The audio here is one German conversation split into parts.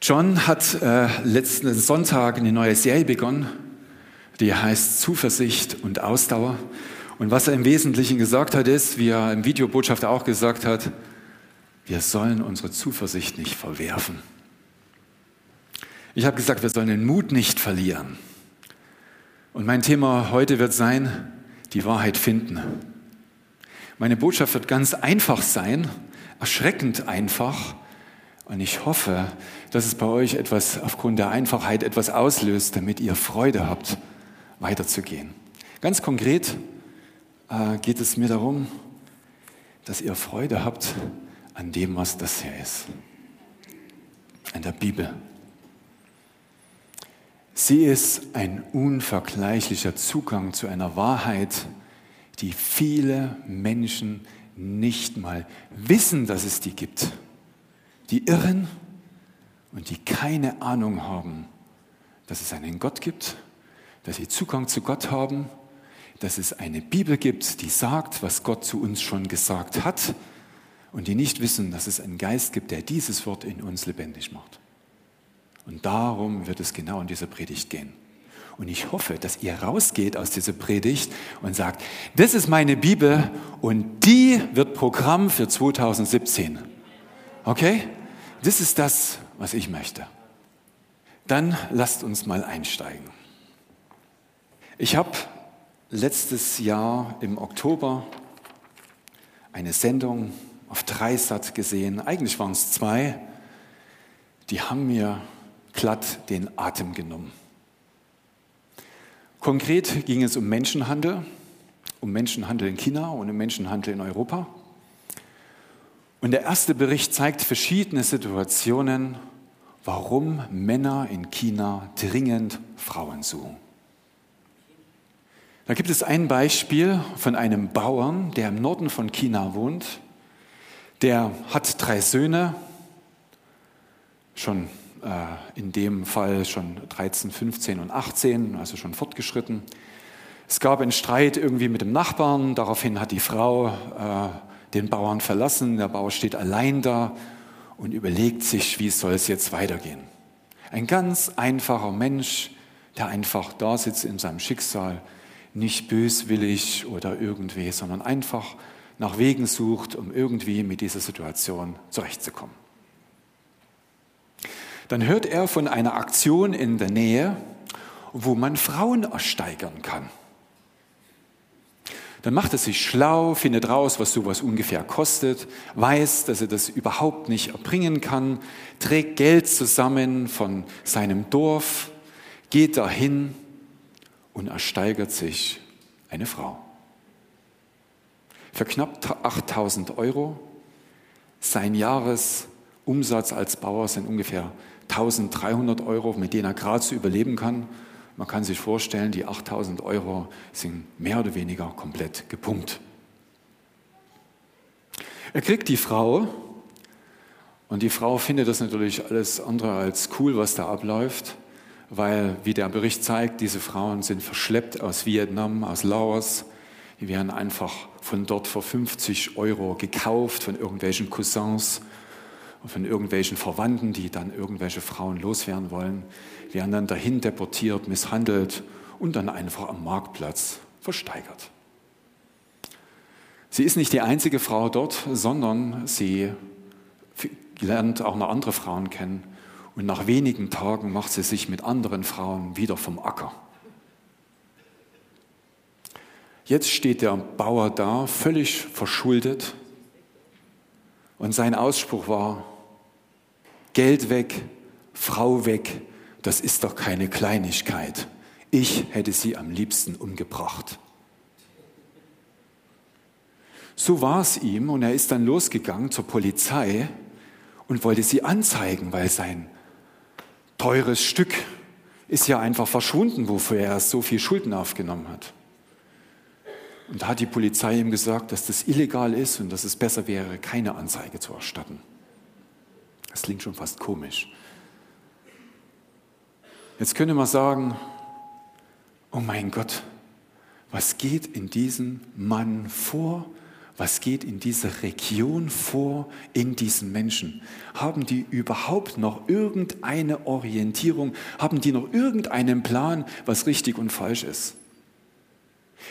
John hat äh, letzten Sonntag eine neue Serie begonnen, die heißt Zuversicht und Ausdauer. Und was er im Wesentlichen gesagt hat, ist, wie er im Videobotschaft auch gesagt hat, wir sollen unsere Zuversicht nicht verwerfen. Ich habe gesagt, wir sollen den Mut nicht verlieren. Und mein Thema heute wird sein, die Wahrheit finden. Meine Botschaft wird ganz einfach sein, erschreckend einfach. Und ich hoffe, dass es bei euch etwas aufgrund der Einfachheit etwas auslöst, damit ihr Freude habt, weiterzugehen. Ganz konkret äh, geht es mir darum, dass ihr Freude habt an dem, was das hier ist. An der Bibel. Sie ist ein unvergleichlicher Zugang zu einer Wahrheit, die viele Menschen nicht mal wissen, dass es die gibt. Die irren und die keine Ahnung haben, dass es einen Gott gibt, dass sie Zugang zu Gott haben, dass es eine Bibel gibt, die sagt, was Gott zu uns schon gesagt hat und die nicht wissen, dass es einen Geist gibt, der dieses Wort in uns lebendig macht. Und darum wird es genau in dieser Predigt gehen. Und ich hoffe, dass ihr rausgeht aus dieser Predigt und sagt, das ist meine Bibel und die wird Programm für 2017. Okay? Das ist das, was ich möchte. Dann lasst uns mal einsteigen. Ich habe letztes Jahr im Oktober eine Sendung auf Dreisat gesehen. Eigentlich waren es zwei. Die haben mir glatt den Atem genommen. Konkret ging es um Menschenhandel, um Menschenhandel in China und um Menschenhandel in Europa. Und der erste Bericht zeigt verschiedene Situationen, warum Männer in China dringend Frauen suchen. Da gibt es ein Beispiel von einem Bauern, der im Norden von China wohnt. Der hat drei Söhne, schon äh, in dem Fall schon 13, 15 und 18, also schon fortgeschritten. Es gab einen Streit irgendwie mit dem Nachbarn, daraufhin hat die Frau äh, den Bauern verlassen, der Bauer steht allein da und überlegt sich, wie soll es jetzt weitergehen. Ein ganz einfacher Mensch, der einfach da sitzt in seinem Schicksal, nicht böswillig oder irgendwie, sondern einfach nach Wegen sucht, um irgendwie mit dieser Situation zurechtzukommen. Dann hört er von einer Aktion in der Nähe, wo man Frauen ersteigern kann. Dann macht er sich schlau, findet raus, was sowas ungefähr kostet, weiß, dass er das überhaupt nicht erbringen kann, trägt Geld zusammen von seinem Dorf, geht dahin und ersteigert sich eine Frau. Für knapp 8000 Euro, sein Jahresumsatz als Bauer sind ungefähr 1300 Euro, mit denen er gerade so überleben kann. Man kann sich vorstellen, die 8000 Euro sind mehr oder weniger komplett gepumpt. Er kriegt die Frau und die Frau findet das natürlich alles andere als cool, was da abläuft, weil, wie der Bericht zeigt, diese Frauen sind verschleppt aus Vietnam, aus Laos. Die werden einfach von dort für 50 Euro gekauft von irgendwelchen Cousins von irgendwelchen Verwandten, die dann irgendwelche Frauen loswerden wollen, werden dann dahin deportiert, misshandelt und dann einfach am Marktplatz versteigert. Sie ist nicht die einzige Frau dort, sondern sie lernt auch noch andere Frauen kennen und nach wenigen Tagen macht sie sich mit anderen Frauen wieder vom Acker. Jetzt steht der Bauer da, völlig verschuldet, und sein Ausspruch war, Geld weg, Frau weg, das ist doch keine Kleinigkeit. Ich hätte sie am liebsten umgebracht. So war es ihm und er ist dann losgegangen zur Polizei und wollte sie anzeigen, weil sein teures Stück ist ja einfach verschwunden, wofür er so viel Schulden aufgenommen hat. Und da hat die Polizei ihm gesagt, dass das illegal ist und dass es besser wäre, keine Anzeige zu erstatten. Das klingt schon fast komisch. Jetzt könnte man sagen, oh mein Gott, was geht in diesem Mann vor? was geht in dieser Region vor, in diesen Menschen? Haben die überhaupt noch irgendeine Orientierung? Haben die noch irgendeinen Plan, was richtig und falsch ist?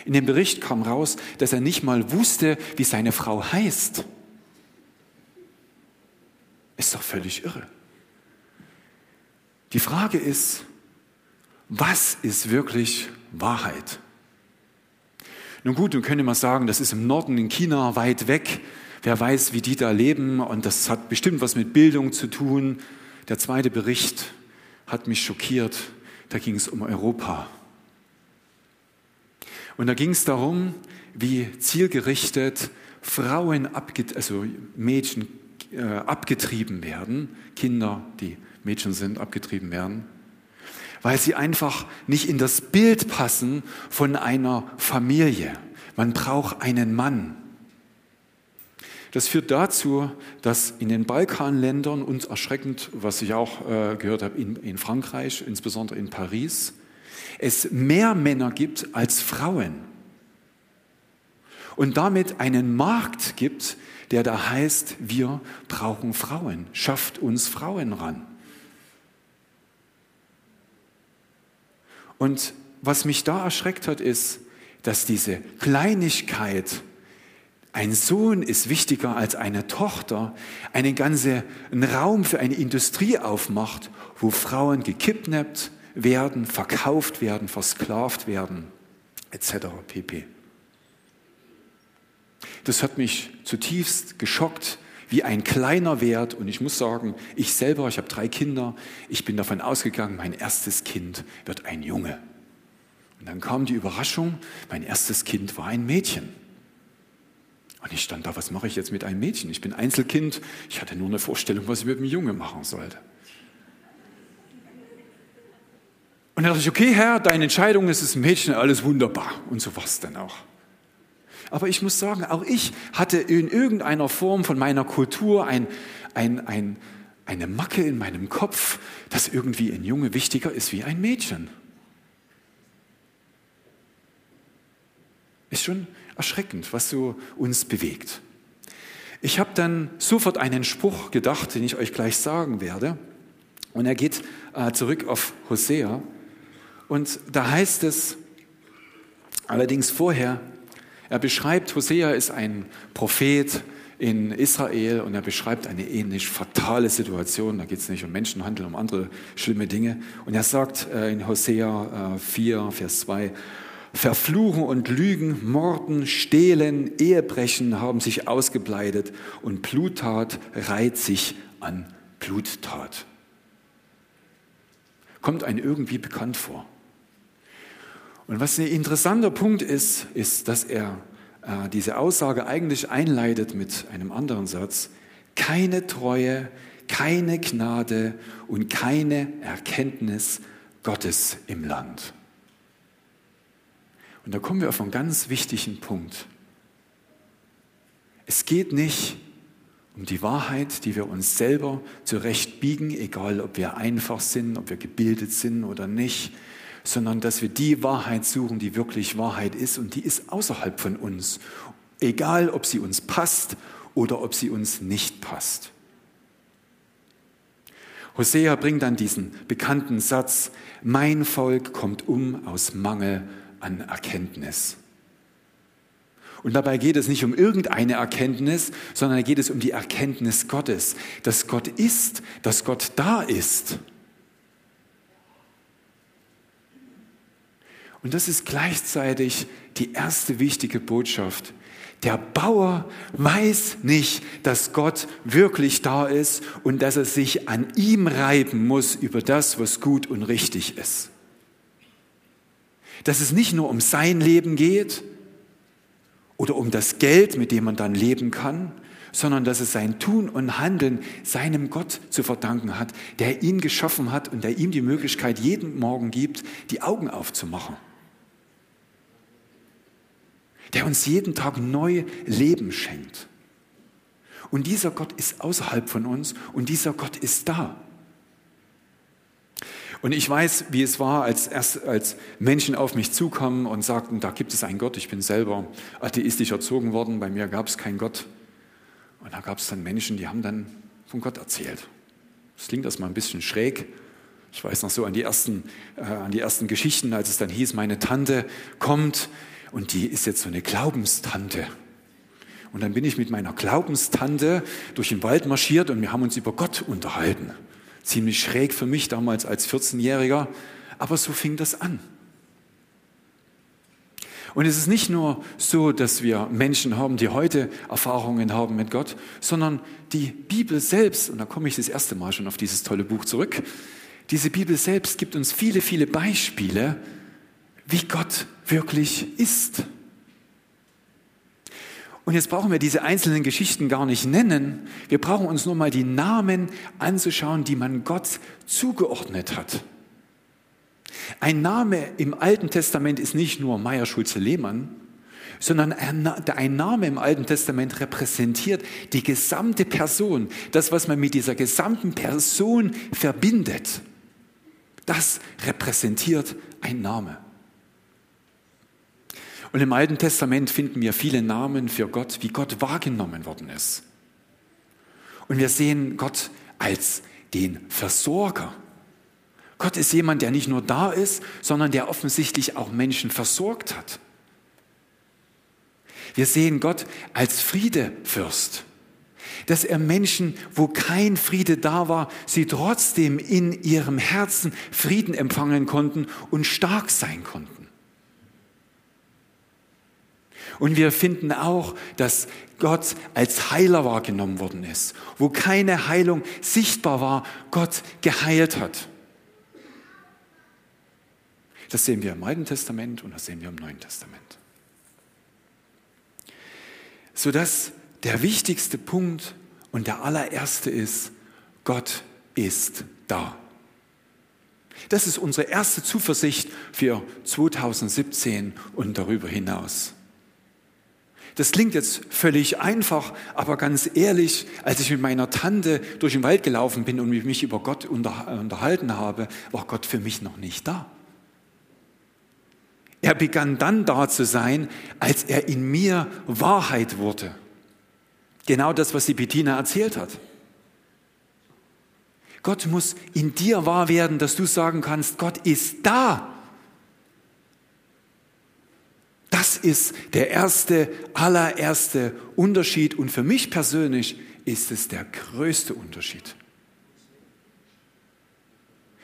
In dem Bericht kam raus, dass er nicht mal wusste, wie seine Frau heißt. Ist doch völlig irre. Die Frage ist, was ist wirklich Wahrheit? Nun gut, nun könnte man sagen, das ist im Norden in China weit weg. Wer weiß, wie die da leben und das hat bestimmt was mit Bildung zu tun. Der zweite Bericht hat mich schockiert. Da ging es um Europa. Und da ging es darum, wie zielgerichtet Frauen, also Mädchen äh, abgetrieben werden, Kinder, die Mädchen sind, abgetrieben werden weil sie einfach nicht in das Bild passen von einer Familie. Man braucht einen Mann. Das führt dazu, dass in den Balkanländern uns erschreckend, was ich auch äh, gehört habe, in, in Frankreich, insbesondere in Paris, es mehr Männer gibt als Frauen. Und damit einen Markt gibt, der da heißt, wir brauchen Frauen, schafft uns Frauen ran. Und was mich da erschreckt hat, ist, dass diese Kleinigkeit, ein Sohn ist wichtiger als eine Tochter, einen ganzen Raum für eine Industrie aufmacht, wo Frauen gekidnappt werden, verkauft werden, versklavt werden, etc. pp. Das hat mich zutiefst geschockt, wie ein kleiner Wert. Und ich muss sagen, ich selber, ich habe drei Kinder, ich bin davon ausgegangen, mein erstes Kind wird ein Junge. Und dann kam die Überraschung, mein erstes Kind war ein Mädchen. Und ich stand da, was mache ich jetzt mit einem Mädchen? Ich bin Einzelkind, ich hatte nur eine Vorstellung, was ich mit einem Junge machen sollte. Und dann dachte ich, okay, Herr, deine Entscheidung ist es ein Mädchen, alles wunderbar. Und so war es dann auch. Aber ich muss sagen, auch ich hatte in irgendeiner Form von meiner Kultur ein, ein, ein, eine Macke in meinem Kopf, dass irgendwie ein Junge wichtiger ist wie ein Mädchen. Ist schon erschreckend, was so uns bewegt. Ich habe dann sofort einen Spruch gedacht, den ich euch gleich sagen werde. Und er geht äh, zurück auf Hosea. Und da heißt es allerdings vorher, er beschreibt, Hosea ist ein Prophet in Israel und er beschreibt eine ähnlich fatale Situation. Da geht es nicht um Menschenhandel, um andere schlimme Dinge. Und er sagt äh, in Hosea 4, äh, Vers 2, Verfluchen und Lügen, Morden, Stehlen, Ehebrechen haben sich ausgebreitet und Bluttat reiht sich an Bluttat. Kommt ein irgendwie bekannt vor. Und was ein interessanter Punkt ist, ist, dass er äh, diese Aussage eigentlich einleitet mit einem anderen Satz. Keine Treue, keine Gnade und keine Erkenntnis Gottes im Land. Und da kommen wir auf einen ganz wichtigen Punkt. Es geht nicht um die Wahrheit, die wir uns selber zurechtbiegen, egal ob wir einfach sind, ob wir gebildet sind oder nicht, sondern dass wir die Wahrheit suchen, die wirklich Wahrheit ist und die ist außerhalb von uns, egal ob sie uns passt oder ob sie uns nicht passt. Hosea bringt dann diesen bekannten Satz, mein Volk kommt um aus Mangel an Erkenntnis. Und dabei geht es nicht um irgendeine Erkenntnis, sondern geht es um die Erkenntnis Gottes, dass Gott ist, dass Gott da ist. Und das ist gleichzeitig die erste wichtige Botschaft. Der Bauer weiß nicht, dass Gott wirklich da ist und dass er sich an ihm reiben muss über das, was gut und richtig ist. Dass es nicht nur um sein Leben geht oder um das Geld, mit dem man dann leben kann, sondern dass es sein Tun und Handeln seinem Gott zu verdanken hat, der ihn geschaffen hat und der ihm die Möglichkeit jeden Morgen gibt, die Augen aufzumachen der uns jeden Tag neu Leben schenkt. Und dieser Gott ist außerhalb von uns und dieser Gott ist da. Und ich weiß, wie es war, als, erst, als Menschen auf mich zukommen und sagten, da gibt es einen Gott. Ich bin selber atheistisch erzogen worden, bei mir gab es keinen Gott. Und da gab es dann Menschen, die haben dann von Gott erzählt. Das klingt erstmal ein bisschen schräg. Ich weiß noch so an die, ersten, äh, an die ersten Geschichten, als es dann hieß, meine Tante kommt und die ist jetzt so eine Glaubenstante. Und dann bin ich mit meiner Glaubenstante durch den Wald marschiert und wir haben uns über Gott unterhalten. Ziemlich schräg für mich damals als 14-Jähriger, aber so fing das an. Und es ist nicht nur so, dass wir Menschen haben, die heute Erfahrungen haben mit Gott, sondern die Bibel selbst, und da komme ich das erste Mal schon auf dieses tolle Buch zurück, diese Bibel selbst gibt uns viele, viele Beispiele, wie Gott wirklich ist. Und jetzt brauchen wir diese einzelnen Geschichten gar nicht nennen. Wir brauchen uns nur mal die Namen anzuschauen, die man Gott zugeordnet hat. Ein Name im Alten Testament ist nicht nur Meier Schulze Lehmann, sondern ein Name im Alten Testament repräsentiert die gesamte Person, das, was man mit dieser gesamten Person verbindet. Das repräsentiert ein Name. Und im Alten Testament finden wir viele Namen für Gott, wie Gott wahrgenommen worden ist. Und wir sehen Gott als den Versorger. Gott ist jemand, der nicht nur da ist, sondern der offensichtlich auch Menschen versorgt hat. Wir sehen Gott als Friedefürst, dass er Menschen, wo kein Friede da war, sie trotzdem in ihrem Herzen Frieden empfangen konnten und stark sein konnten. Und wir finden auch, dass Gott als Heiler wahrgenommen worden ist, wo keine Heilung sichtbar war, Gott geheilt hat. Das sehen wir im Alten Testament und das sehen wir im Neuen Testament. Sodass der wichtigste Punkt und der allererste ist, Gott ist da. Das ist unsere erste Zuversicht für 2017 und darüber hinaus. Das klingt jetzt völlig einfach, aber ganz ehrlich, als ich mit meiner Tante durch den Wald gelaufen bin und mich über Gott unterhalten habe, war Gott für mich noch nicht da. Er begann dann da zu sein, als er in mir Wahrheit wurde. Genau das, was die Bettina erzählt hat. Gott muss in dir wahr werden, dass du sagen kannst, Gott ist da. Das ist der erste, allererste Unterschied und für mich persönlich ist es der größte Unterschied.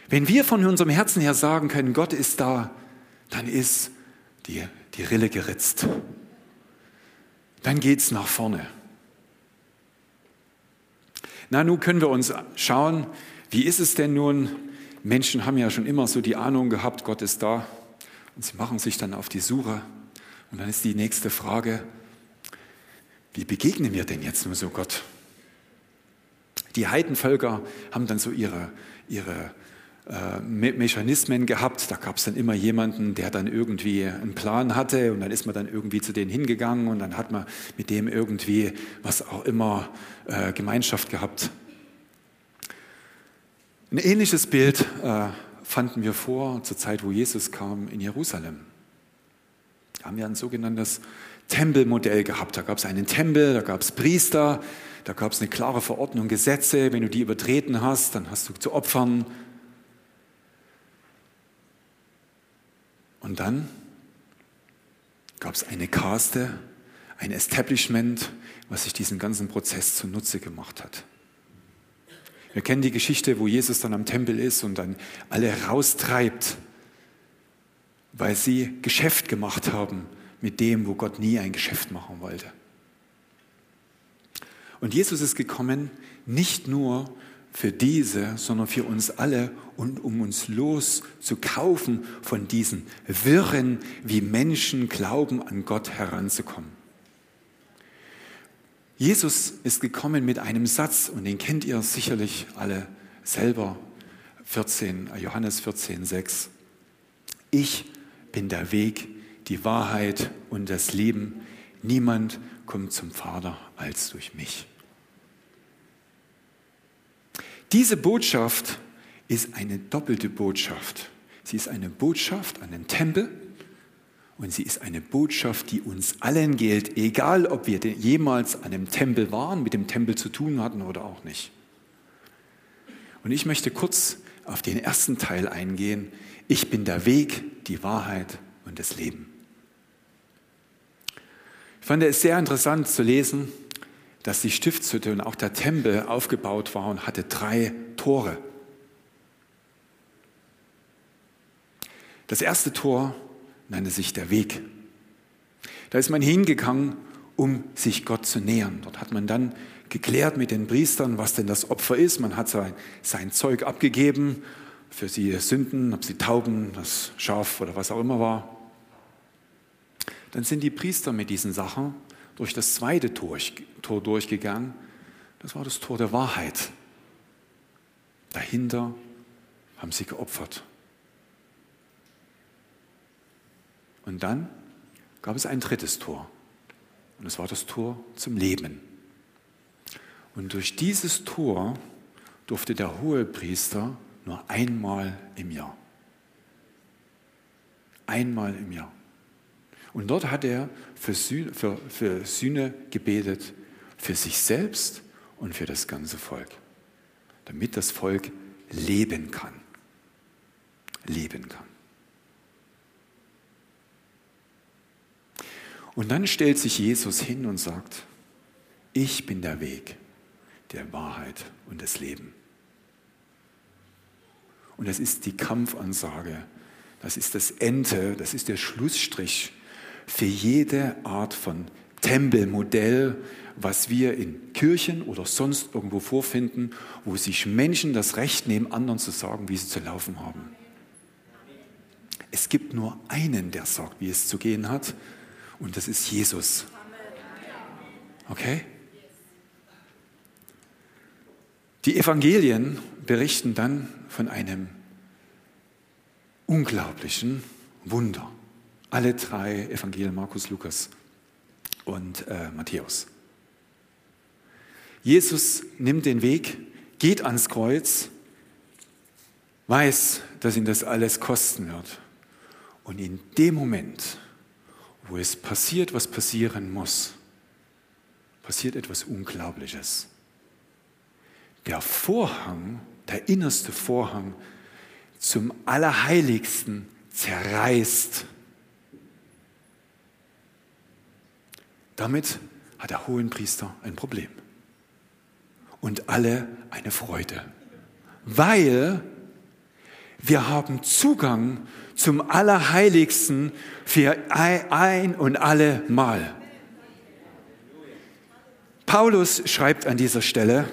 Wenn wir von unserem Herzen her sagen können, Gott ist da, dann ist die, die Rille geritzt. Dann geht es nach vorne. Na, nun können wir uns schauen, wie ist es denn nun? Menschen haben ja schon immer so die Ahnung gehabt, Gott ist da. Und sie machen sich dann auf die Suche. Und dann ist die nächste Frage, wie begegnen wir denn jetzt nur so Gott? Die Heidenvölker haben dann so ihre, ihre äh, Mechanismen gehabt. Da gab es dann immer jemanden, der dann irgendwie einen Plan hatte und dann ist man dann irgendwie zu denen hingegangen und dann hat man mit dem irgendwie was auch immer äh, Gemeinschaft gehabt. Ein ähnliches Bild äh, fanden wir vor zur Zeit, wo Jesus kam in Jerusalem. Da haben wir ein sogenanntes Tempelmodell gehabt. Da gab es einen Tempel, da gab es Priester, da gab es eine klare Verordnung, Gesetze. Wenn du die übertreten hast, dann hast du zu opfern. Und dann gab es eine Kaste, ein Establishment, was sich diesen ganzen Prozess zunutze gemacht hat. Wir kennen die Geschichte, wo Jesus dann am Tempel ist und dann alle raustreibt, weil sie Geschäft gemacht haben mit dem, wo Gott nie ein Geschäft machen wollte. Und Jesus ist gekommen, nicht nur für diese, sondern für uns alle und um uns loszukaufen von diesen Wirren, wie Menschen glauben, an Gott heranzukommen. Jesus ist gekommen mit einem Satz, und den kennt ihr sicherlich alle selber, 14, Johannes 14, 6. Ich bin der Weg, die Wahrheit und das Leben. Niemand kommt zum Vater als durch mich. Diese Botschaft ist eine doppelte Botschaft. Sie ist eine Botschaft an den Tempel und sie ist eine Botschaft, die uns allen gilt, egal ob wir jemals an einem Tempel waren, mit dem Tempel zu tun hatten oder auch nicht. Und ich möchte kurz auf den ersten Teil eingehen. Ich bin der Weg, die Wahrheit und das Leben. Ich fand es sehr interessant zu lesen, dass die Stiftshütte und auch der Tempel aufgebaut war und hatte drei Tore. Das erste Tor nannte sich der Weg. Da ist man hingegangen, um sich Gott zu nähern. Dort hat man dann geklärt mit den Priestern, was denn das Opfer ist. Man hat sein, sein Zeug abgegeben für sie Sünden, ob sie Tauben, das Schaf oder was auch immer war. Dann sind die Priester mit diesen Sachen durch das zweite Tor, Tor durchgegangen. Das war das Tor der Wahrheit. Dahinter haben sie geopfert. Und dann gab es ein drittes Tor. Und es war das Tor zum Leben. Und durch dieses Tor durfte der Hohepriester nur einmal im Jahr. Einmal im Jahr. Und dort hat er für Sühne, für, für Sühne gebetet, für sich selbst und für das ganze Volk, damit das Volk leben kann. Leben kann. Und dann stellt sich Jesus hin und sagt, ich bin der Weg, der Wahrheit und das Leben. Und das ist die Kampfansage, das ist das Ende, das ist der Schlussstrich für jede Art von Tempelmodell, was wir in Kirchen oder sonst irgendwo vorfinden, wo sich Menschen das Recht nehmen, anderen zu sagen, wie sie zu laufen haben. Es gibt nur einen, der sagt, wie es zu gehen hat, und das ist Jesus. Okay? Die Evangelien berichten dann von einem unglaublichen Wunder. Alle drei Evangelien, Markus, Lukas und äh, Matthäus. Jesus nimmt den Weg, geht ans Kreuz, weiß, dass ihn das alles kosten wird. Und in dem Moment, wo es passiert, was passieren muss, passiert etwas Unglaubliches. Der Vorhang, der innerste Vorhang zum Allerheiligsten zerreißt. Damit hat der Hohenpriester ein Problem und alle eine Freude, weil wir haben Zugang zum Allerheiligsten für ein und alle Mal. Paulus schreibt an dieser Stelle,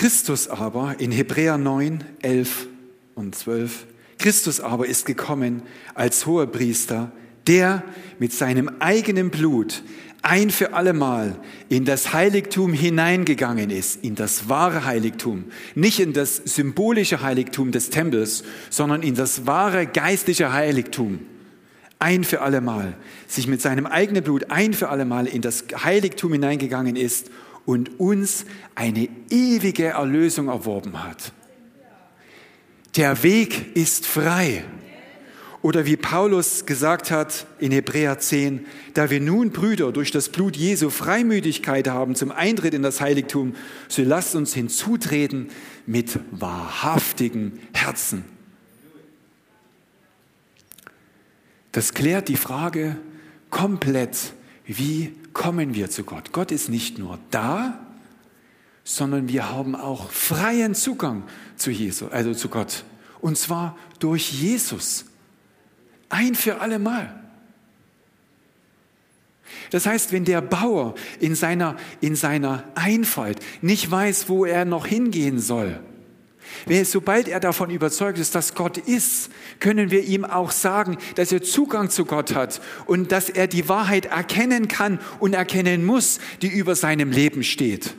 Christus aber in Hebräer 9, 11 und 12, Christus aber ist gekommen als hoher Priester, der mit seinem eigenen Blut ein für allemal in das Heiligtum hineingegangen ist, in das wahre Heiligtum, nicht in das symbolische Heiligtum des Tempels, sondern in das wahre geistliche Heiligtum, ein für allemal, sich mit seinem eigenen Blut ein für allemal in das Heiligtum hineingegangen ist und uns eine ewige Erlösung erworben hat. Der Weg ist frei. Oder wie Paulus gesagt hat in Hebräer 10, da wir nun Brüder durch das Blut Jesu Freimütigkeit haben zum Eintritt in das Heiligtum, so lasst uns hinzutreten mit wahrhaftigen Herzen. Das klärt die Frage komplett, wie kommen wir zu Gott? Gott ist nicht nur da, sondern wir haben auch freien Zugang zu Jesus, also zu Gott. Und zwar durch Jesus. Ein für alle Mal. Das heißt, wenn der Bauer in seiner, in seiner Einfalt nicht weiß, wo er noch hingehen soll, sobald er davon überzeugt ist, dass Gott ist, können wir ihm auch sagen, dass er Zugang zu Gott hat und dass er die Wahrheit erkennen kann und erkennen muss, die über seinem Leben steht.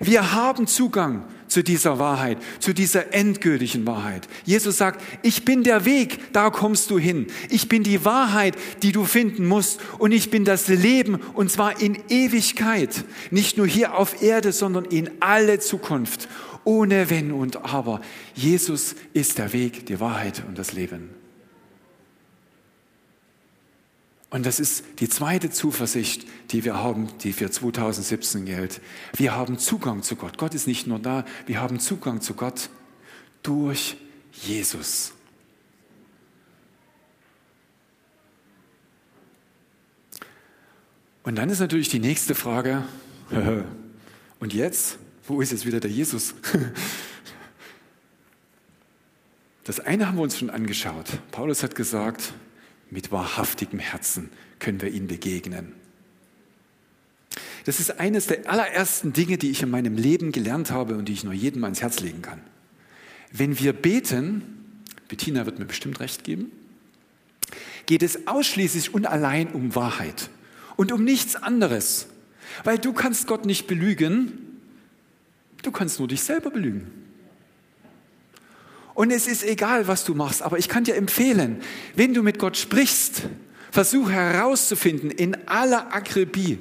Wir haben Zugang zu dieser Wahrheit, zu dieser endgültigen Wahrheit. Jesus sagt, ich bin der Weg, da kommst du hin. Ich bin die Wahrheit, die du finden musst. Und ich bin das Leben, und zwar in Ewigkeit. Nicht nur hier auf Erde, sondern in alle Zukunft. Ohne Wenn und Aber. Jesus ist der Weg, die Wahrheit und das Leben. Und das ist die zweite Zuversicht, die wir haben, die für 2017 gilt. Wir haben Zugang zu Gott. Gott ist nicht nur da, wir haben Zugang zu Gott durch Jesus. Und dann ist natürlich die nächste Frage, und jetzt? Wo ist jetzt wieder der Jesus? Das eine haben wir uns schon angeschaut. Paulus hat gesagt, mit wahrhaftigem Herzen können wir ihm begegnen. Das ist eines der allerersten Dinge, die ich in meinem Leben gelernt habe und die ich nur jedem ans Herz legen kann. Wenn wir beten, Bettina wird mir bestimmt recht geben, geht es ausschließlich und allein um Wahrheit und um nichts anderes. Weil du kannst Gott nicht belügen, du kannst nur dich selber belügen. Und es ist egal, was du machst, aber ich kann dir empfehlen, wenn du mit Gott sprichst, versuche herauszufinden in aller Akribie,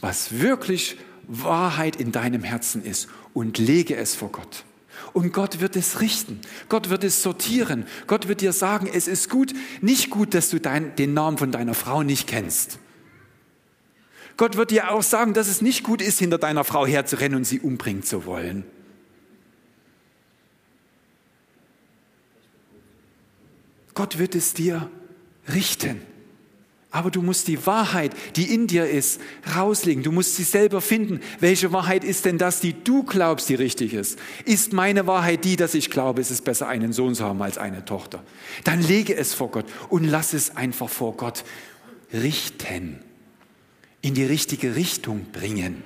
was wirklich Wahrheit in deinem Herzen ist und lege es vor Gott. Und Gott wird es richten. Gott wird es sortieren. Gott wird dir sagen, es ist gut, nicht gut, dass du dein, den Namen von deiner Frau nicht kennst. Gott wird dir auch sagen, dass es nicht gut ist, hinter deiner Frau herzurennen und sie umbringen zu wollen. Gott wird es dir richten. Aber du musst die Wahrheit, die in dir ist, rauslegen. Du musst sie selber finden. Welche Wahrheit ist denn das, die du glaubst, die richtig ist? Ist meine Wahrheit die, dass ich glaube, es ist besser, einen Sohn zu haben als eine Tochter? Dann lege es vor Gott und lass es einfach vor Gott richten. In die richtige Richtung bringen.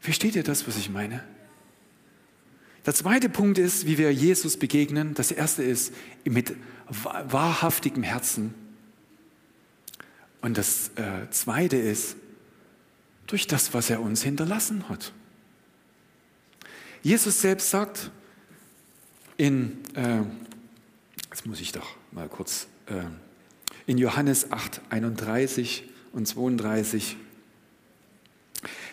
Versteht ihr das, was ich meine? Der zweite Punkt ist, wie wir Jesus begegnen. Das erste ist mit wahrhaftigem Herzen. Und das äh, zweite ist durch das, was er uns hinterlassen hat. Jesus selbst sagt in, äh, jetzt muss ich doch mal kurz, äh, in Johannes 8, 31 und 32,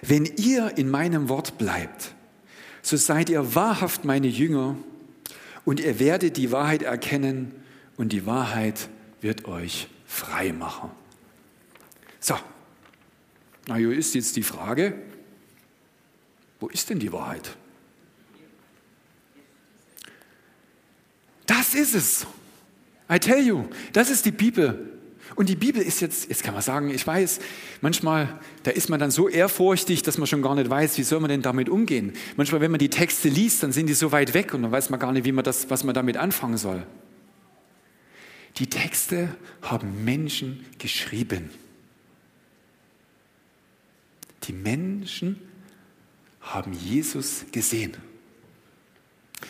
wenn ihr in meinem Wort bleibt, so seid ihr wahrhaft meine Jünger und ihr werdet die Wahrheit erkennen und die Wahrheit wird euch frei machen. So, na hier ist jetzt die Frage, wo ist denn die Wahrheit? Das ist es. I tell you, das ist die Bibel. Und die Bibel ist jetzt, jetzt kann man sagen, ich weiß, manchmal, da ist man dann so ehrfurchtig, dass man schon gar nicht weiß, wie soll man denn damit umgehen. Manchmal, wenn man die Texte liest, dann sind die so weit weg und dann weiß man gar nicht, wie man das, was man damit anfangen soll. Die Texte haben Menschen geschrieben. Die Menschen haben Jesus gesehen.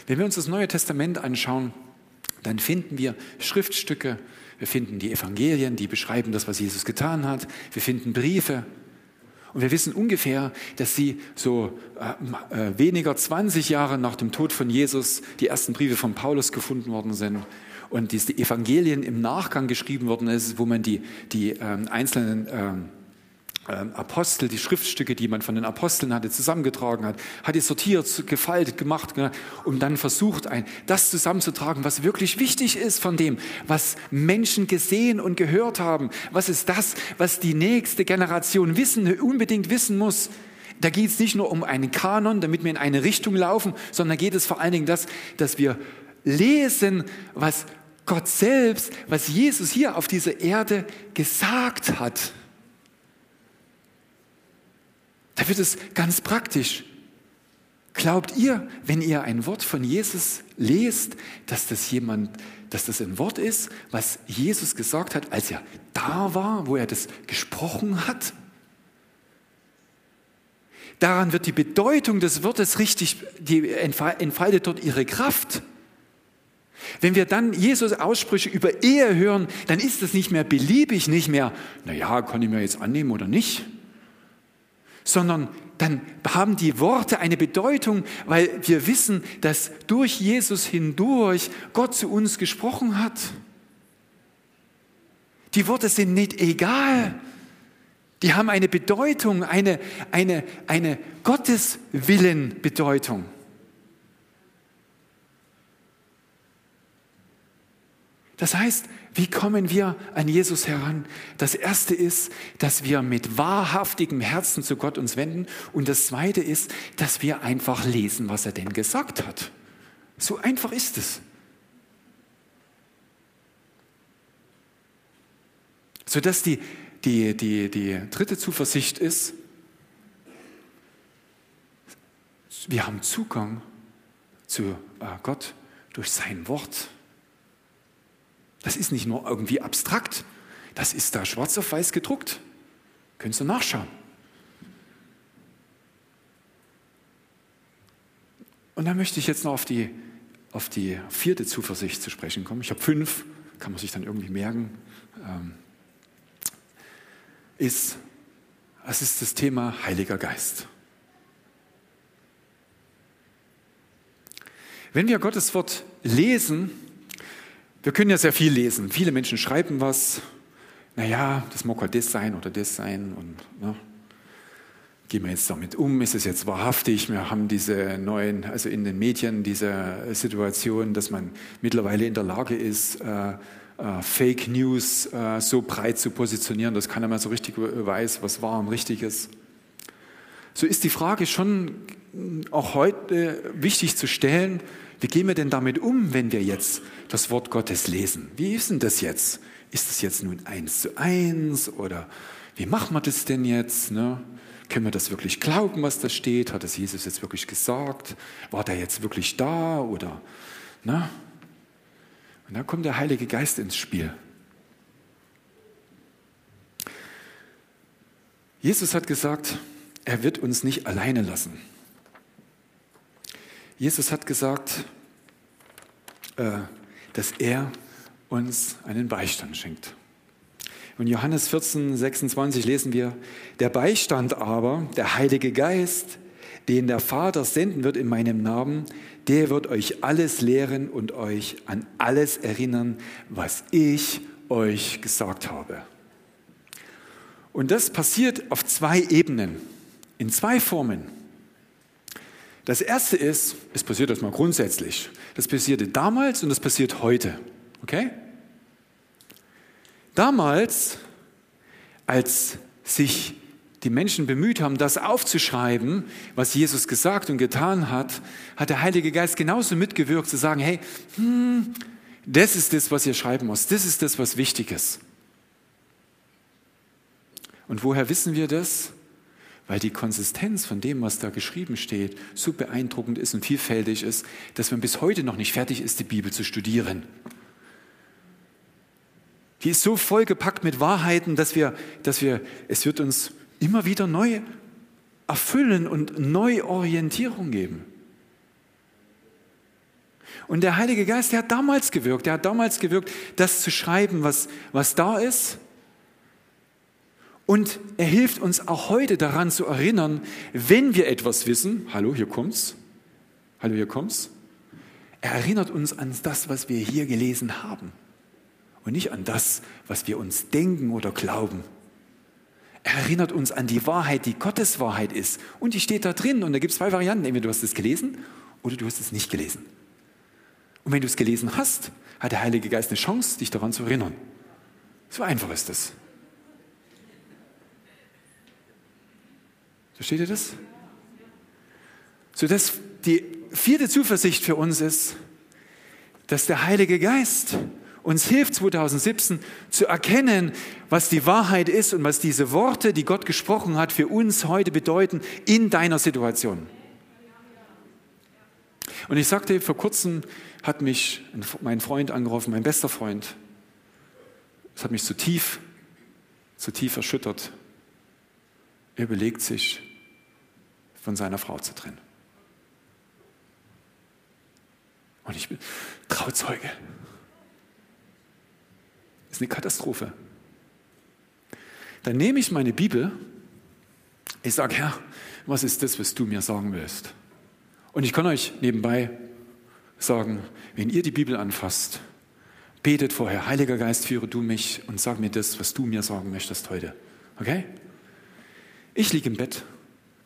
Wenn wir uns das Neue Testament anschauen, dann finden wir Schriftstücke, wir finden die Evangelien, die beschreiben das, was Jesus getan hat. Wir finden Briefe. Und wir wissen ungefähr, dass sie so äh, äh weniger 20 Jahre nach dem Tod von Jesus die ersten Briefe von Paulus gefunden worden sind und die Evangelien im Nachgang geschrieben worden ist, wo man die, die ähm, einzelnen ähm, Apostel, die Schriftstücke, die man von den Aposteln hatte, zusammengetragen hat, hat die sortiert, gefaltet, gemacht, um dann versucht, ein, das zusammenzutragen, was wirklich wichtig ist von dem, was Menschen gesehen und gehört haben. Was ist das, was die nächste Generation wissen, unbedingt wissen muss? Da geht es nicht nur um einen Kanon, damit wir in eine Richtung laufen, sondern geht es vor allen Dingen das, dass wir lesen, was Gott selbst, was Jesus hier auf dieser Erde gesagt hat. Da wird es ganz praktisch. Glaubt ihr, wenn ihr ein Wort von Jesus lest, dass das jemand, dass das ein Wort ist, was Jesus gesagt hat, als er da war, wo er das gesprochen hat? Daran wird die Bedeutung des Wortes richtig, die entfaltet dort ihre Kraft. Wenn wir dann Jesus Aussprüche über Ehe hören, dann ist das nicht mehr beliebig, nicht mehr, naja, kann ich mir jetzt annehmen oder nicht, sondern dann haben die Worte eine Bedeutung, weil wir wissen, dass durch Jesus hindurch Gott zu uns gesprochen hat. Die Worte sind nicht egal. Die haben eine Bedeutung, eine, eine, eine Gotteswillen-Bedeutung. Das heißt, wie kommen wir an Jesus heran? Das erste ist, dass wir mit wahrhaftigem Herzen zu Gott uns wenden. Und das zweite ist, dass wir einfach lesen, was er denn gesagt hat. So einfach ist es. Sodass die, die, die, die dritte Zuversicht ist, wir haben Zugang zu äh, Gott durch sein Wort. Das ist nicht nur irgendwie abstrakt, das ist da schwarz auf weiß gedruckt. Könntest du nachschauen. Und dann möchte ich jetzt noch auf die, auf die vierte Zuversicht zu sprechen kommen. Ich habe fünf, kann man sich dann irgendwie merken. Ähm, ist, es ist das Thema Heiliger Geist. Wenn wir Gottes Wort lesen, wir können ja sehr viel lesen. Viele Menschen schreiben was. Naja, das mag halt das sein oder das sein. Und ne, gehen wir jetzt damit um? Ist es jetzt wahrhaftig? Wir haben diese neuen, also in den Medien, diese Situation, dass man mittlerweile in der Lage ist, äh, äh, Fake News äh, so breit zu positionieren, dass keiner mehr so richtig weiß, was wahr und richtig ist. So ist die Frage schon auch heute wichtig zu stellen, wie gehen wir denn damit um, wenn wir jetzt das Wort Gottes lesen? Wie ist denn das jetzt? Ist das jetzt nun eins zu eins oder wie machen wir das denn jetzt? Ne? Können wir das wirklich glauben, was da steht? Hat das Jesus jetzt wirklich gesagt? War der jetzt wirklich da oder? Ne? Und da kommt der Heilige Geist ins Spiel. Jesus hat gesagt, er wird uns nicht alleine lassen. Jesus hat gesagt, äh, dass er uns einen Beistand schenkt. In Johannes 14, 26 lesen wir, der Beistand aber, der Heilige Geist, den der Vater senden wird in meinem Namen, der wird euch alles lehren und euch an alles erinnern, was ich euch gesagt habe. Und das passiert auf zwei Ebenen, in zwei Formen. Das erste ist, es passiert erstmal grundsätzlich. Das passierte damals und das passiert heute. Okay? Damals, als sich die Menschen bemüht haben, das aufzuschreiben, was Jesus gesagt und getan hat, hat der Heilige Geist genauso mitgewirkt, zu sagen, hey, hm, das ist das, was ihr schreiben müsst, das ist das, was wichtig ist. Und woher wissen wir das? Weil die Konsistenz von dem, was da geschrieben steht, so beeindruckend ist und vielfältig ist, dass man bis heute noch nicht fertig ist, die Bibel zu studieren. Die ist so vollgepackt mit Wahrheiten, dass wir, dass wir, es wird uns immer wieder neu erfüllen und neue Orientierung geben. Und der Heilige Geist, der hat damals gewirkt, der hat damals gewirkt, das zu schreiben, was, was da ist und er hilft uns auch heute daran zu erinnern, wenn wir etwas wissen, hallo, hier kommt's, hallo, hier kommt's, er erinnert uns an das, was wir hier gelesen haben und nicht an das, was wir uns denken oder glauben. Er erinnert uns an die Wahrheit, die Gottes Wahrheit ist. Und die steht da drin. Und da gibt es zwei Varianten. Entweder du hast es gelesen oder du hast es nicht gelesen. Und wenn du es gelesen hast, hat der Heilige Geist eine Chance, dich daran zu erinnern. So einfach ist das. Versteht ihr das? So dass die vierte Zuversicht für uns ist, dass der Heilige Geist uns hilft 2017 zu erkennen, was die Wahrheit ist und was diese Worte, die Gott gesprochen hat, für uns heute bedeuten in deiner Situation. Und ich sagte, vor kurzem hat mich mein Freund angerufen, mein bester Freund. Es hat mich so tief, so tief erschüttert. Er überlegt sich, von seiner Frau zu trennen. Und ich bin Trauzeuge. Ist eine Katastrophe. Dann nehme ich meine Bibel, Ich sage, Herr, was ist das, was du mir sagen willst? Und ich kann euch nebenbei sagen, wenn ihr die Bibel anfasst, betet vorher, Heiliger Geist, führe du mich und sag mir das, was du mir sagen möchtest heute. Okay? Ich liege im Bett,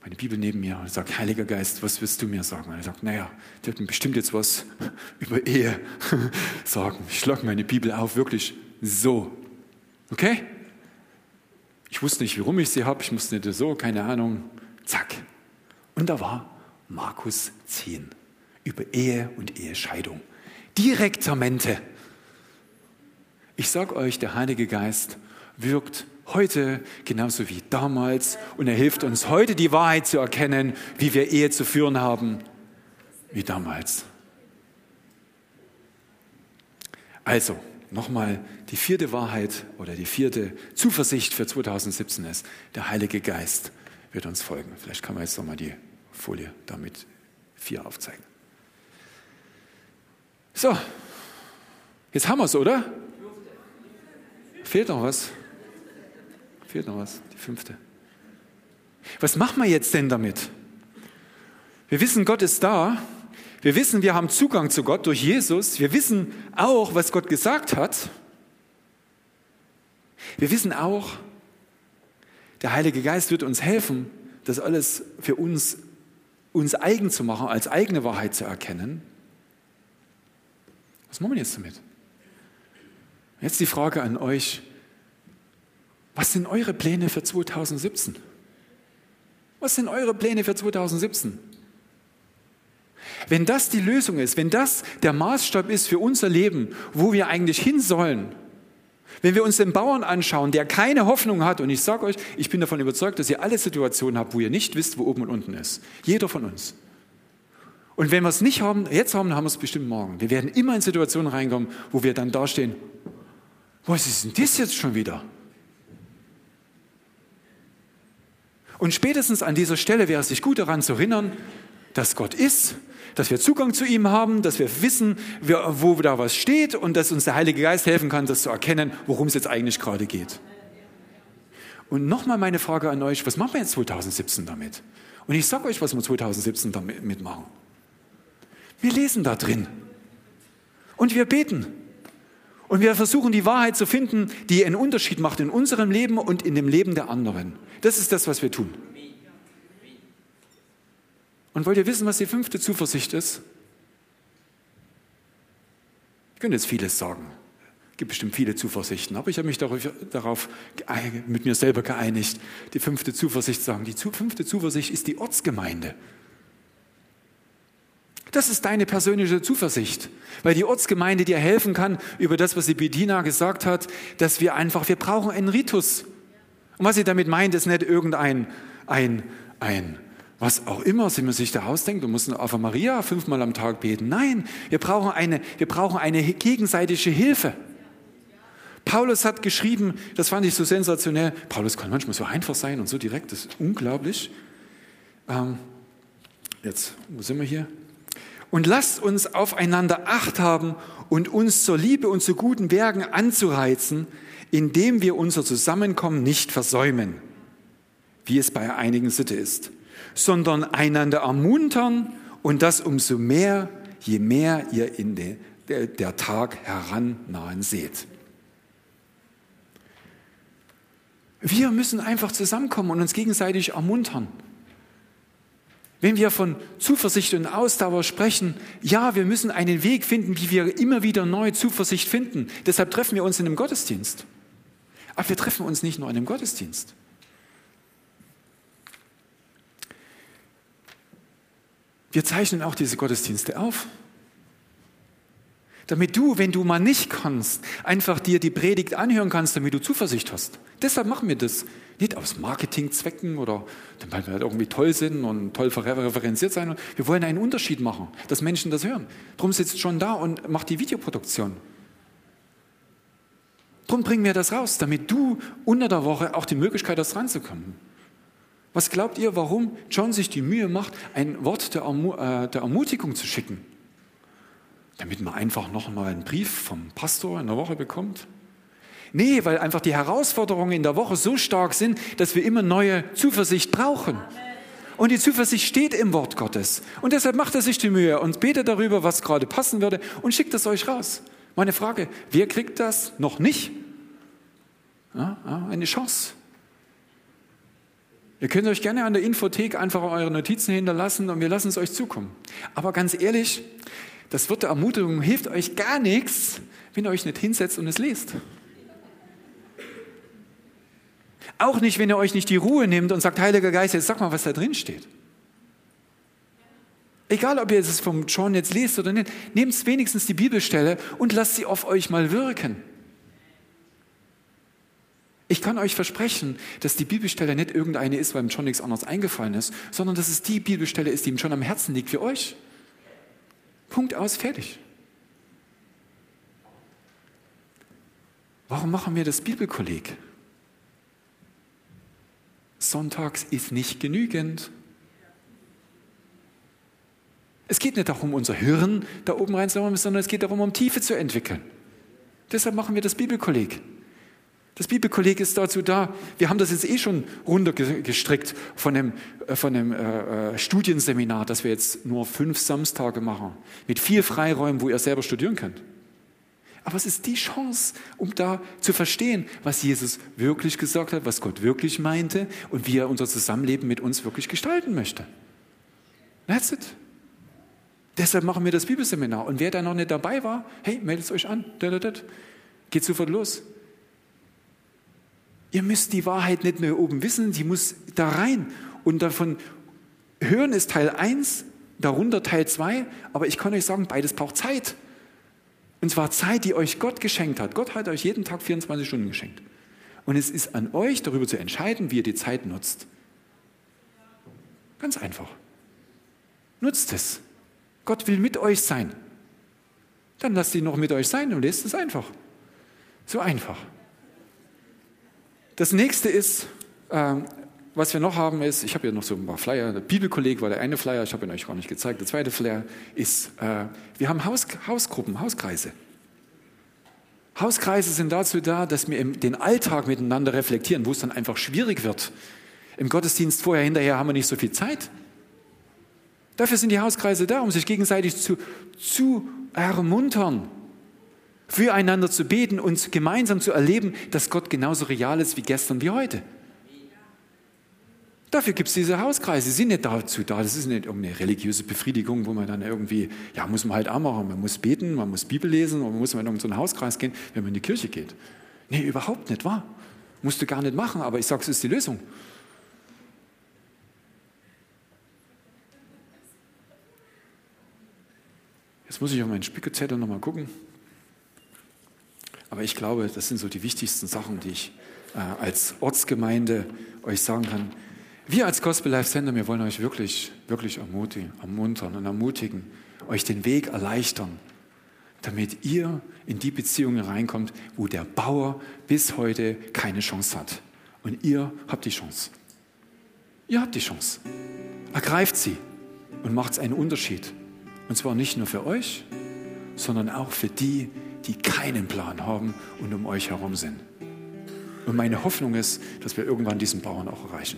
meine Bibel neben mir und sage, Heiliger Geist, was wirst du mir sagen? Und er sagt, naja, der wird mir bestimmt jetzt was über Ehe sagen. Ich schlage meine Bibel auf, wirklich so. Okay? Ich wusste nicht, warum ich sie habe, ich musste nicht so, keine Ahnung. Zack. Und da war Markus 10 über Ehe und Ehescheidung. Direktamente. Ich sage euch, der Heilige Geist wirkt heute genauso wie damals und er hilft uns heute die Wahrheit zu erkennen, wie wir Ehe zu führen haben, wie damals. Also, nochmal die vierte Wahrheit oder die vierte Zuversicht für 2017 ist, der Heilige Geist wird uns folgen. Vielleicht kann man jetzt nochmal die Folie damit vier aufzeigen. So, jetzt haben wir es, oder? Fehlt noch was? Fehlt noch was, die fünfte. Was machen wir jetzt denn damit? Wir wissen, Gott ist da. Wir wissen, wir haben Zugang zu Gott durch Jesus. Wir wissen auch, was Gott gesagt hat. Wir wissen auch, der Heilige Geist wird uns helfen, das alles für uns, uns eigen zu machen, als eigene Wahrheit zu erkennen. Was machen wir jetzt damit? Jetzt die Frage an euch, was sind eure Pläne für 2017? Was sind eure Pläne für 2017? Wenn das die Lösung ist, wenn das der Maßstab ist für unser Leben, wo wir eigentlich hin sollen, wenn wir uns den Bauern anschauen, der keine Hoffnung hat, und ich sage euch, ich bin davon überzeugt, dass ihr alle Situationen habt, wo ihr nicht wisst, wo oben und unten ist. Jeder von uns. Und wenn wir es nicht haben, jetzt haben, haben wir es bestimmt morgen. Wir werden immer in Situationen reinkommen, wo wir dann dastehen, was ist denn das jetzt schon wieder? Und spätestens an dieser Stelle wäre es sich gut daran zu erinnern, dass Gott ist, dass wir Zugang zu ihm haben, dass wir wissen, wo da was steht und dass uns der Heilige Geist helfen kann, das zu erkennen, worum es jetzt eigentlich gerade geht. Und nochmal meine Frage an euch, was machen wir jetzt 2017 damit? Und ich sage euch, was wir 2017 damit machen. Wir lesen da drin und wir beten. Und wir versuchen die Wahrheit zu finden, die einen Unterschied macht in unserem Leben und in dem Leben der anderen. Das ist das, was wir tun. Und wollt ihr wissen, was die fünfte Zuversicht ist? Ich könnte jetzt vieles sagen. Es gibt bestimmt viele Zuversichten, aber ich habe mich darauf, darauf mit mir selber geeinigt, die fünfte Zuversicht zu sagen. Die fünfte Zuversicht ist die Ortsgemeinde. Das ist deine persönliche Zuversicht, weil die Ortsgemeinde dir helfen kann über das, was die Bediener gesagt hat, dass wir einfach, wir brauchen einen Ritus. Und was sie damit meint, ist nicht irgendein, ein, ein, was auch immer sie man sich da ausdenkt, du musst Ave Maria fünfmal am Tag beten. Nein, wir brauchen eine, wir brauchen eine gegenseitige Hilfe. Paulus hat geschrieben, das fand ich so sensationell. Paulus kann manchmal so einfach sein und so direkt, das ist unglaublich. Ähm, jetzt, wo sind wir hier? Und lasst uns aufeinander Acht haben und uns zur Liebe und zu guten Werken anzureizen, indem wir unser Zusammenkommen nicht versäumen, wie es bei einigen Sitte ist, sondern einander ermuntern und das umso mehr, je mehr ihr in den, der, der Tag herannahen seht. Wir müssen einfach zusammenkommen und uns gegenseitig ermuntern. Wenn wir von Zuversicht und Ausdauer sprechen, ja, wir müssen einen Weg finden, wie wir immer wieder neue Zuversicht finden. Deshalb treffen wir uns in einem Gottesdienst. Aber wir treffen uns nicht nur in einem Gottesdienst. Wir zeichnen auch diese Gottesdienste auf damit du, wenn du mal nicht kannst, einfach dir die Predigt anhören kannst, damit du Zuversicht hast. Deshalb machen wir das. Nicht aus Marketingzwecken oder weil wir halt irgendwie toll sind und toll referenziert sein. Wir wollen einen Unterschied machen, dass Menschen das hören. Drum sitzt schon da und macht die Videoproduktion. Drum bringen wir das raus, damit du unter der Woche auch die Möglichkeit hast, ranzukommen. Was glaubt ihr, warum John sich die Mühe macht, ein Wort der, Ermu äh, der Ermutigung zu schicken? damit man einfach noch mal einen Brief vom Pastor in der Woche bekommt? Nee, weil einfach die Herausforderungen in der Woche so stark sind, dass wir immer neue Zuversicht brauchen. Und die Zuversicht steht im Wort Gottes. Und deshalb macht er sich die Mühe und betet darüber, was gerade passen würde und schickt es euch raus. Meine Frage, wer kriegt das noch nicht? Ja, eine Chance. Ihr könnt euch gerne an der Infothek einfach eure Notizen hinterlassen und wir lassen es euch zukommen. Aber ganz ehrlich, das Wort der Ermutigung hilft euch gar nichts, wenn ihr euch nicht hinsetzt und es lest. Auch nicht, wenn ihr euch nicht die Ruhe nehmt und sagt, Heiliger Geist, jetzt sag mal, was da drin steht. Egal, ob ihr es vom John jetzt lest oder nicht, nehmt wenigstens die Bibelstelle und lasst sie auf euch mal wirken. Ich kann euch versprechen, dass die Bibelstelle nicht irgendeine ist, weil ihm schon nichts anderes eingefallen ist, sondern dass es die Bibelstelle ist, die ihm schon am Herzen liegt für euch. Punkt aus, fertig. Warum machen wir das Bibelkolleg? Sonntags ist nicht genügend. Es geht nicht darum, unser Hirn da oben reinzuhauen, sondern es geht darum, um Tiefe zu entwickeln. Deshalb machen wir das Bibelkolleg. Das Bibelkolleg ist dazu da. Wir haben das jetzt eh schon runtergestrickt von dem, äh, von dem äh, äh, Studienseminar, das wir jetzt nur fünf Samstage machen, mit vier Freiräumen, wo ihr selber studieren könnt. Aber es ist die Chance, um da zu verstehen, was Jesus wirklich gesagt hat, was Gott wirklich meinte und wie er unser Zusammenleben mit uns wirklich gestalten möchte. That's it. Deshalb machen wir das Bibelseminar. Und wer da noch nicht dabei war, hey, meldet euch an. Geht sofort los. Ihr müsst die Wahrheit nicht mehr oben wissen, sie muss da rein. Und davon hören ist Teil 1, darunter Teil 2, aber ich kann euch sagen, beides braucht Zeit. Und zwar Zeit, die euch Gott geschenkt hat. Gott hat euch jeden Tag 24 Stunden geschenkt. Und es ist an euch, darüber zu entscheiden, wie ihr die Zeit nutzt. Ganz einfach. Nutzt es. Gott will mit euch sein. Dann lasst ihn noch mit euch sein und lest es einfach. So einfach. Das nächste ist, äh, was wir noch haben, ist, ich habe hier noch so ein paar Flyer. Der Bibelkolleg war der eine Flyer, ich habe ihn euch gar nicht gezeigt. Der zweite Flyer ist, äh, wir haben Haus, Hausgruppen, Hauskreise. Hauskreise sind dazu da, dass wir den Alltag miteinander reflektieren, wo es dann einfach schwierig wird. Im Gottesdienst vorher, hinterher haben wir nicht so viel Zeit. Dafür sind die Hauskreise da, um sich gegenseitig zu, zu ermuntern füreinander zu beten und gemeinsam zu erleben, dass Gott genauso real ist wie gestern wie heute. Dafür gibt es diese Hauskreise, sie sind nicht dazu da, das ist nicht irgendeine religiöse Befriedigung, wo man dann irgendwie, ja, muss man halt auch machen, man muss beten, man muss Bibel lesen, man muss in irgendeinen Hauskreis gehen, wenn man in die Kirche geht. Nee, überhaupt nicht, wahr? Musst du gar nicht machen, aber ich sage, es ist die Lösung. Jetzt muss ich auf meinen Spickerzettel nochmal gucken. Aber ich glaube, das sind so die wichtigsten Sachen, die ich äh, als Ortsgemeinde euch sagen kann. Wir als Gospel Life Center, wir wollen euch wirklich, wirklich ermutigen, ermuntern und ermutigen, euch den Weg erleichtern, damit ihr in die Beziehungen reinkommt, wo der Bauer bis heute keine Chance hat. Und ihr habt die Chance. Ihr habt die Chance. Ergreift sie und macht einen Unterschied. Und zwar nicht nur für euch, sondern auch für die, die keinen Plan haben und um euch herum sind. Und meine Hoffnung ist, dass wir irgendwann diesen Bauern auch erreichen.